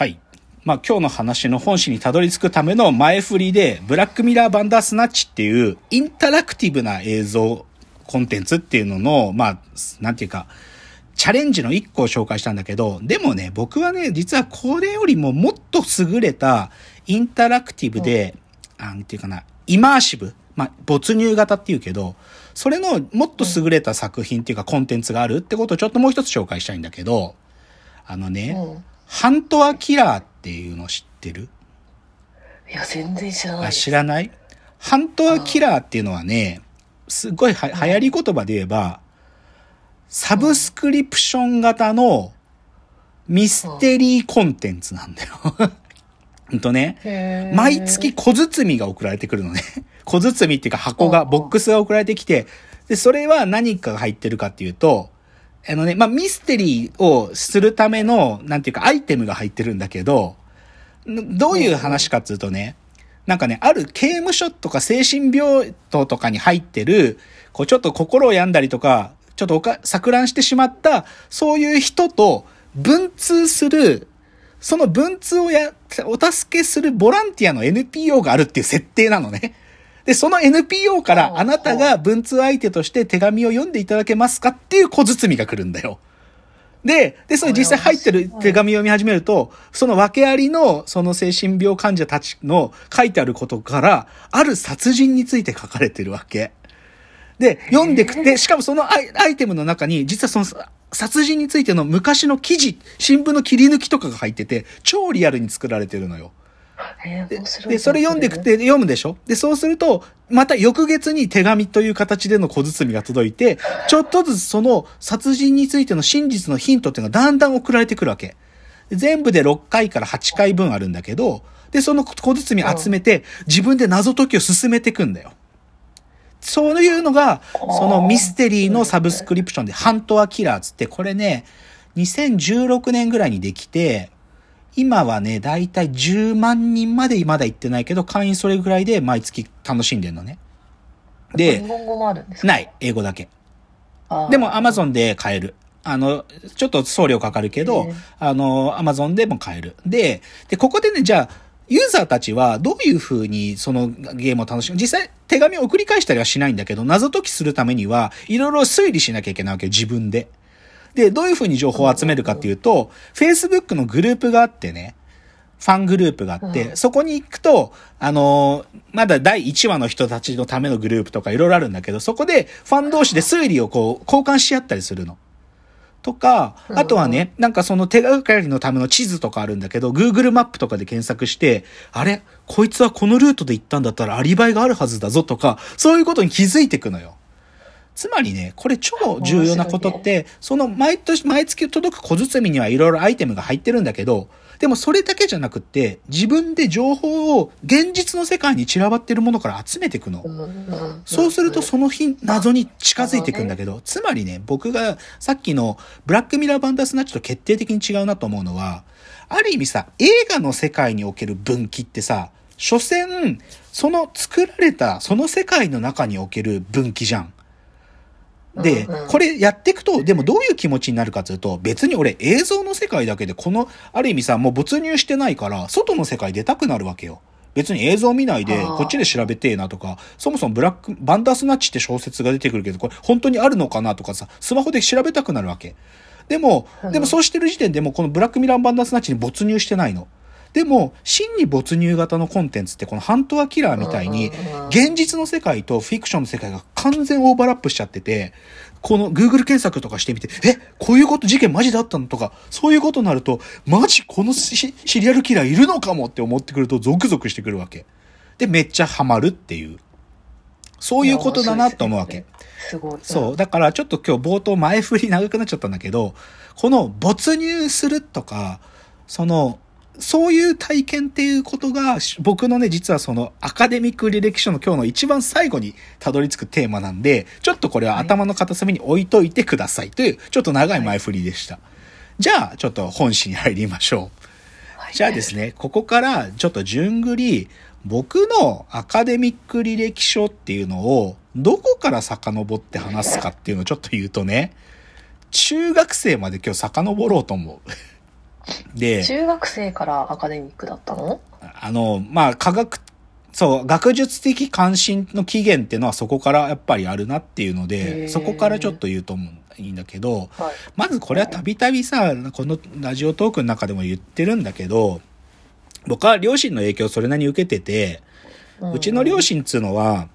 はい。まあ今日の話の本誌にたどり着くための前振りで、ブラックミラーバンダースナッチっていうインタラクティブな映像コンテンツっていうのの、まあ、なんていうか、チャレンジの一個を紹介したんだけど、でもね、僕はね、実はこれよりももっと優れたインタラクティブで、なんていうかな、イマーシブ。まあ、没入型っていうけど、それのもっと優れた作品っていうかコンテンツがあるってことをちょっともう一つ紹介したいんだけど、あのね、うんハントアキラーっていうの知ってる？いや、全然知らないあ。知らない？ハントアキラーっていうのはね、すごいは流行り言葉で言えば、サブスクリプション型のミステリーコンテンツなんだよ。ほんとね。毎月小包みが送られてくるのね。小包みっていうか箱が、うんボックスが送られてきて、で、それは何かが入ってるかっていうと、あのね、まあ、ミステリーをするための、なんていうか、アイテムが入ってるんだけど、どういう話かっていうとね、なんかね、ある刑務所とか精神病棟とかに入ってる、こうちょっと心を病んだりとか、ちょっとおか錯乱してしまった、そういう人と文通する、その文通をや、お助けするボランティアの NPO があるっていう設定なのね。で、その NPO からあなたが文通相手として手紙を読んでいただけますかっていう小包みが来るんだよ。で、で、それ実際入ってる手紙を読み始めると、その訳ありの、その精神病患者たちの書いてあることから、ある殺人について書かれてるわけ。で、読んでくて、しかもそのアイアイテムの中に、実はそのさ殺人についての昔の記事、新聞の切り抜きとかが入ってて、超リアルに作られてるのよ。で、それ読んでくて、読むでしょ？で、そうすると、また翌月に手紙という形での小包みが届いて、ちょっとずつその殺人についての真実のヒントっていうのがだんだん送られてくるわけ。で全部で6回から8回分あるんだけど、で、その小包み集めて、自分で謎解きを進めていくんだよ。そういうのが、そのミステリーのサブスクリプションで、ハントアキラーつって、これね、2016年ぐらいにできて、今はね、だいたい10万人までまだ行ってないけど、会員それぐらいで毎月楽しんでんのね。日で、本語もあるんですか？ない。英語だけ。でも Amazon で買える。あの、ちょっと送料かかるけどあの、Amazon でも買える。で、で、ここでね、じゃあ、ユーザーたちはどういう風にそのゲームを楽しむ？実際手紙を送り返したりはしないんだけど、謎解きするためには、いろいろ推理しなきゃいけないわけよ、自分で。で、どういう風に情報を集めるかっていうと、Facebook のグループがあってね、ファングループがあって、うんそこに行くと、あのーまだ第1話の人たちのためのグループとかいろいろあるんだけど、そこでファン同士で推理をこう、交換し合ったりするの。とか、あとはね、なんかその手がかりのための地図とかあるんだけど、Google マップとかで検索して、あれ？こいつはこのルートで行ったんだったらアリバイがあるはずだぞとか、そういうことに気づいていくのよ。つまりね、これ超重要なことって、その毎年、毎月届く小包みにはいろいろアイテムが入ってるんだけど、でもそれだけじゃなくって、自分で情報を現実の世界に散らばってるものから集めていくの。そうするとその日、謎に近づいていくんだけど、つまりね、僕がさっきのブラックミラーバンダースナッチと決定的に違うなと思うのは、ある意味さ、映画の世界における分岐ってさ、所詮、その作られた、その世界の中における分岐じゃん。でうんうん、これやっていくと、でもどういう気持ちになるかというと、別に俺映像の世界だけで、この、ある意味さ、もう没入してないから、外の世界出たくなるわけよ。別に映像見ないで、こっちで調べてえなとか、そもそもブラック、バンダースナッチって小説が出てくるけど、これ本当にあるのかなとかさ、スマホで調べたくなるわけ。でも、うんでもそうしてる時点でもうこのブラックミラーバンダースナッチに没入してないの。でも、真に没入型のコンテンツってこのハントアキラーみたいに現実の世界とフィクションの世界が完全オーバーラップしちゃってて、この Google 検索とかしてみて、え、こういうこと事件マジだったのとか、そういうことになると、マジこのシシリアルキラーいるのかもって思ってくるとゾクゾクしてくるわけ。で、めっちゃハマるっていう。そういうことだなと思うわけ。すごい。そう。だからちょっと今日冒頭前振り長くなっちゃったんだけど、この没入するとか、その、そういう体験っていうことが、し僕のね、実はそのアカデミック履歴書の今日の一番最後にたどり着くテーマなんで、ちょっとこれは頭の片隅に置いといてくださいという、ちょっと長い前振りでした。じゃあ、ちょっと本誌に入りましょう。はいじゃあですね、ここからちょっと順繰り、僕のアカデミック履歴書っていうのを、どこから遡って話すかっていうのをちょっと言うとね、中学生まで今日遡ろうと思う。で、中学生からアカデミックだったの？あの、まあ、科学、そう、学術的関心の起源っていうのはそこからやっぱりあるなっていうのへで、ー。そこからちょっと言うと思うんいいんだけど、はい。まずこれはたびたびさ、このラジオトークの中でも言ってるんだけど、僕は両親の影響をそれなりに受けてて、うちの両親っつうのは、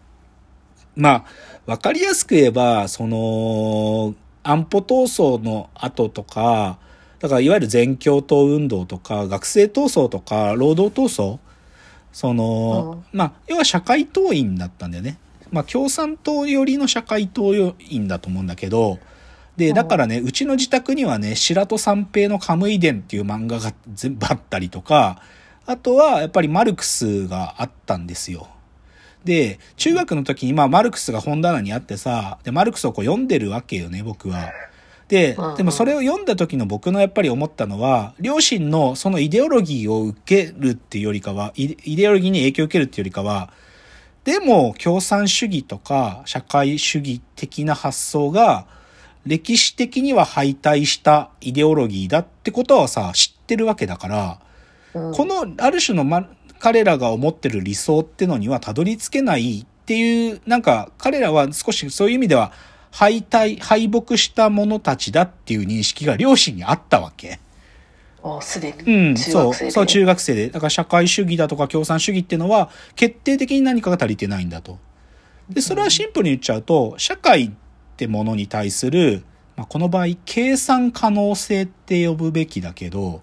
まあ、わかりやすく言えば、その、安保闘争の後とか、だからいわゆる全共闘運動とか、学生闘争とか、労働闘争その、まあ、要は社会党員だったんだよね。まあ、共産党寄りの社会党員だと思うんだけど、で、だからね、うちの自宅にはね、白戸三平のカムイ伝っていう漫画が全部あったりとか、あとはやっぱりマルクスがあったんですよ。で、中学の時にまあマルクスが本棚にあってさ、で、マルクスをこう読んでるわけよね、僕は。ででもそれを読んだ時の僕のやっぱり思ったのは、両親のそのイデオロギーを受けるっていうよりかは、イデイデオロギーに影響を受けるっていうよりかは、でも共産主義とか社会主義的な発想が歴史的には敗退したイデオロギーだってことはさ、知ってるわけだから、うん。このある種の、ま、彼らが思ってる理想ってのにはたどり着けないっていう、なんか彼らは少しそういう意味では敗退、敗北した者たちだっていう認識が両親にあったわけ。あ、すでうに。ん、そう、中学生で。そう、中学生で。だから社会主義だとか共産主義っていうのは決定的に何かが足りてないんだと。で、それはシンプルに言っちゃうと、社会ってものに対する、まあ、この場合、計算可能性って呼ぶべきだけど、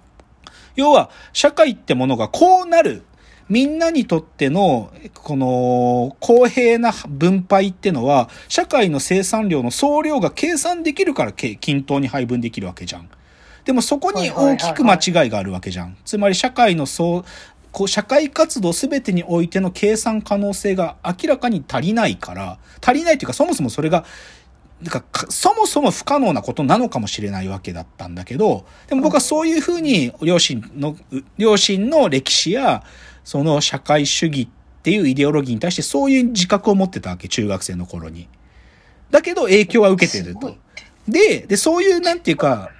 要は、社会ってものがこうなる。みんなにとっての、この、公平な分配ってのは、社会の生産量の総量が計算できるからけ均等に配分できるわけじゃん。でもそこに大きく間違いがあるわけじゃん。つまり社会のそう、こう社会活動すべてにおいての計算可能性が明らかに足りないから、足りないというかそもそもそれが、なんかかそもそも不可能なことなのかもしれないわけだったんだけど、でも僕はそういうふうに両親の、う両親の歴史や、その社会主義っていうイデオロギーに対してそういう自覚を持ってたわけ、中学生の頃に。だけど影響は受けてると。で、で、そういうなんていうか、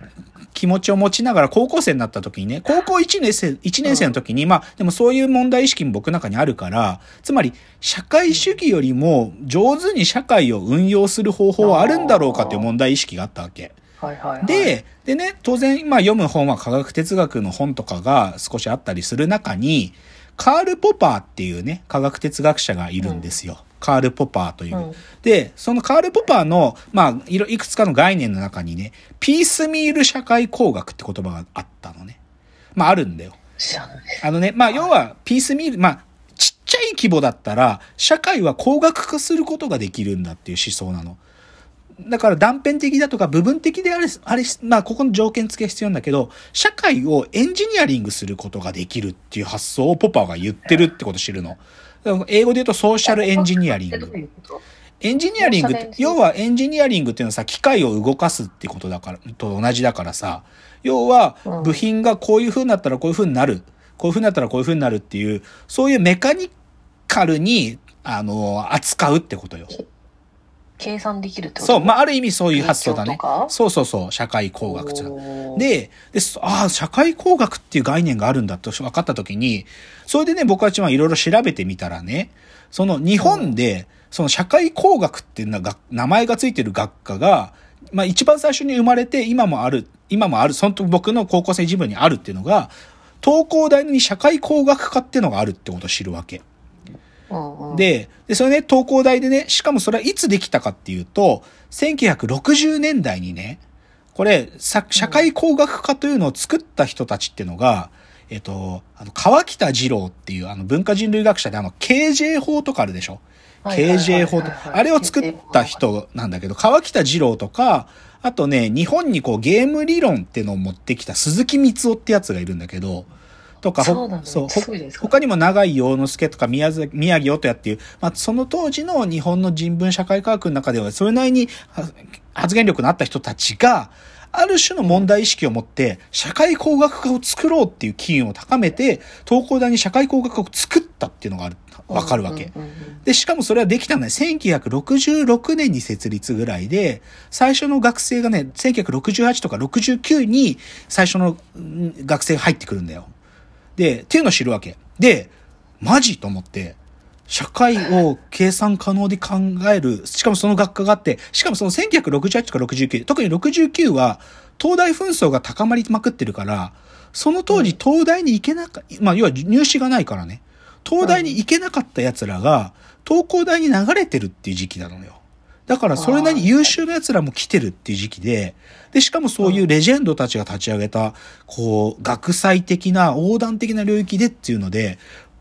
気持ちを持ちながら高校生になった時にね、高校1年生、一年生の時に、まあ、でもそういう問題意識も僕の中にあるから、つまり、社会主義よりも上手に社会を運用する方法はあるんだろうかという問題意識があったわけ。はいはいはい。で、でね、当然、まあ読む本は科学哲学の本とかが少しあったりする中に、カール・ポパーっていうね、科学哲学者がいるんですよ。カール・ポパーという。うんで、そのカール・ポパーの、まあ、いろ、いくつかの概念の中にね、ピースミール社会工学って言葉があったのね。まあ、あるんだよ。あのね、まあ、要は、ピースミール、まあ、ちっちゃい規模だったら、社会は工学化することができるんだっていう思想なの。だから断片的だとか部分的であれ、あれ、まあ、ここの条件付け必要なんだけど、社会をエンジニアリングすることができるっていう発想をポパーが言ってるってことを知るの。英語で言うとソーシャルエンジニアリング。エンジニアリング要はエンジニアリングっていうのはさ、機械を動かすってことだから、と同じだからさ、要はうん。部品がこういう風になったらこういう風になる、こういう風になったらこういう風になるっていう、そういうメカニカルに、あの、扱うってことよ。計算できるってこと？そう、まあ、ある意味そういう発想だね。そうそうそう、社会工学ってで、で、そああ、社会工学っていう概念があるんだと分かったときに、それでね、僕たちはいろいろ調べてみたらね、その日本で、その社会工学っていうのが、名前がついてる学科が、まあ一番最初に生まれて、今もある、今もある、その時僕の高校生自分にあるっていうのが、東工大に社会工学科っていうのがあるってことを知るわけ。で、で、それね、東工大でね、しかもそれはいつできたかっていうと、1960年代にね、これ、さ社会工学科というのを作った人たちっていうのが、えっと、あの、川北二郎っていう、あの、文化人類学者で、あの、KJ 法とかあるでしょ？KJ 法と、あれを作った人なんだけど、川北二郎とか、あとね、日本にこうゲーム理論っていうのを持ってきた鈴木光夫ってやつがいるんだけど、とか、ほそうなんだそう、ほすごいですか他にも長井洋之助とか宮崎宮城音也っていう、まあ、その当時の日本の人文社会科学の中では、それなりには発言力のあった人たちが、ある種の問題意識を持って、社会工学科を作ろうっていう機運を高めて、東工大に社会工学科を作ったっていうのがある、わかるわけ。で、しかもそれはできたのは1966年に設立ぐらいで、最初の学生がね、1968とか69に最初のうん学生が入ってくるんだよ。で、っていうのを知るわけ。で、マジと思って、社会を計算可能で考える、しかもその学科があって、しかもその1968とか69、特に69は、東大紛争が高まりまくってるから、その当時東大に行けなか、まあ、要は入試がないからね。東大に行けなかった奴らが、東工大に流れてるっていう時期なのよ。だからそれなりに優秀な奴らも来てるっていう時期で、で、しかもそういうレジェンドたちが立ち上げた、こう、学際的な、横断的な領域でっていうので、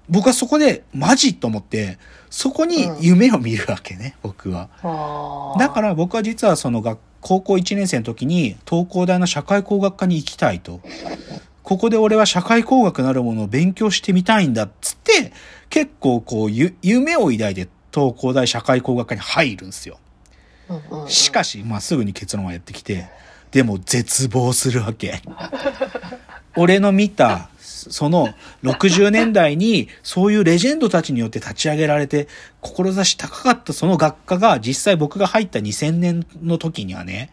僕はそこでマジと思って、そこに夢を見るわけね、僕は。だから僕は実はその学高校1年生の時に東工大の社会工学科に行きたいと。ここで俺は社会工学なるものを勉強してみたいんだっつって、結構こうゆ夢を抱いて東工大社会工学科に入るんですよ。しかし、まあ、すぐに結論はやってきて、でも絶望するわけ。俺の見た、その60年代にそういうレジェンドたちによって立ち上げられて、志高かったその学科が実際僕が入った2000年の時にはね、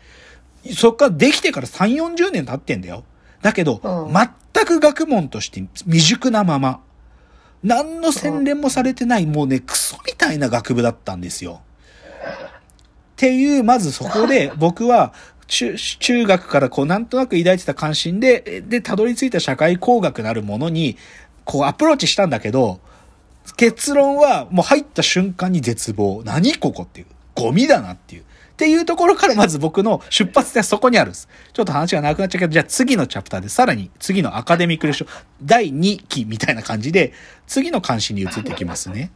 そっからできてから3、40年経ってんだよ。だけど、うん全く学問として未熟なまま、何の洗練もされてない、もうね、クソみたいな学部だったんですよ。っていう、まずそこで 僕は中、中学からこうなんとなく抱いてた関心で、で、たどり着いた社会工学なるものに、こうアプローチしたんだけど、結論はもう入った瞬間に絶望。何ここっていう。ゴミだなっていう。っていうところからまず僕の出発点はそこにあるんです。ちょっと話が長くなっちゃうけど、じゃあ次のチャプターでさらに次のアカデミックレション第2期みたいな感じで、次の関心に移っていきますね。